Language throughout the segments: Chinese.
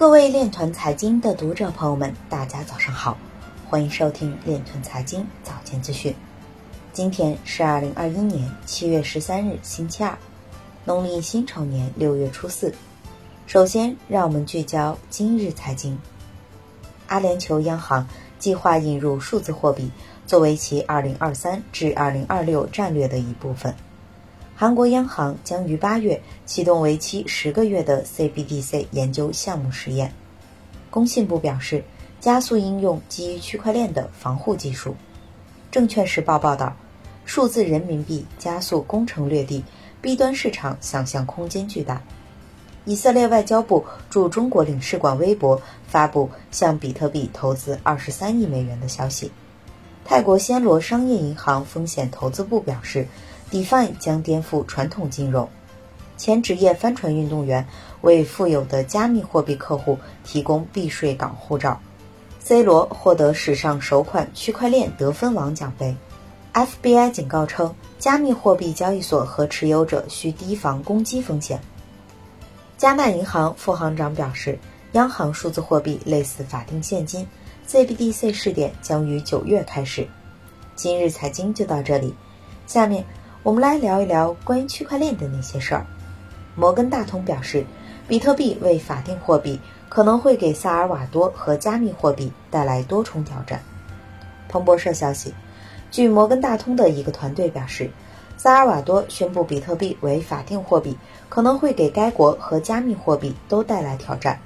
各位链团财经的读者朋友们，大家早上好，欢迎收听链团财经早间资讯。今天是二零二一年七月十三日，星期二，农历辛丑年六月初四。首先，让我们聚焦今日财经。阿联酋央行计划引入数字货币，作为其二零二三至二零二六战略的一部分。韩国央行将于八月启动为期十个月的 CBDC 研究项目实验。工信部表示，加速应用基于区块链的防护技术。证券时报报道，数字人民币加速攻城略地，B 端市场想象空间巨大。以色列外交部驻中国领事馆微博发布向比特币投资二十三亿美元的消息。泰国暹罗商业银行风险投资部表示。DeFi 将颠覆传统金融。前职业帆船运动员为富有的加密货币客户提供避税港护照。C 罗获得史上首款区块链得分王奖杯。FBI 警告称，加密货币交易所和持有者需提防攻击风险。加纳银行副行长表示，央行数字货币类似法定现金，CBDC 试点将于九月开始。今日财经就到这里，下面。我们来聊一聊关于区块链的那些事儿。摩根大通表示，比特币为法定货币，可能会给萨尔瓦多和加密货币带来多重挑战。彭博社消息，据摩根大通的一个团队表示，萨尔瓦多宣布比特币为法定货币，可能会给该国和加密货币都带来挑战。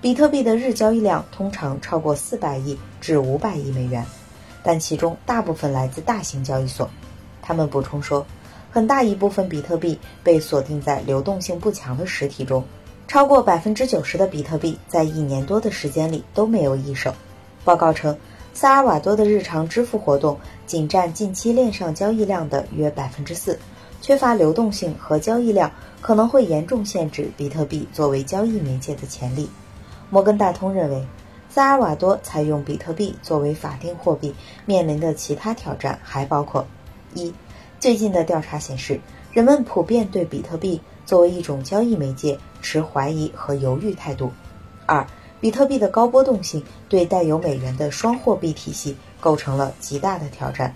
比特币的日交易量通常超过四百亿至五百亿美元，但其中大部分来自大型交易所。他们补充说，很大一部分比特币被锁定在流动性不强的实体中，超过百分之九十的比特币在一年多的时间里都没有易手。报告称，萨尔瓦多的日常支付活动仅占近期链上交易量的约百分之四，缺乏流动性和交易量可能会严重限制比特币作为交易媒介的潜力。摩根大通认为，萨尔瓦多采用比特币作为法定货币面临的其他挑战还包括。一，最近的调查显示，人们普遍对比特币作为一种交易媒介持怀疑和犹豫态度。二，比特币的高波动性对带有美元的双货币体系构成了极大的挑战。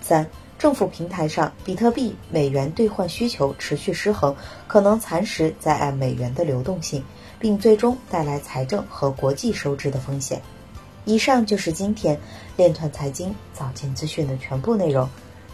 三，政府平台上比特币美元兑换需求持续失衡，可能蚕食在岸美元的流动性，并最终带来财政和国际收支的风险。以上就是今天链团财经早间资讯的全部内容。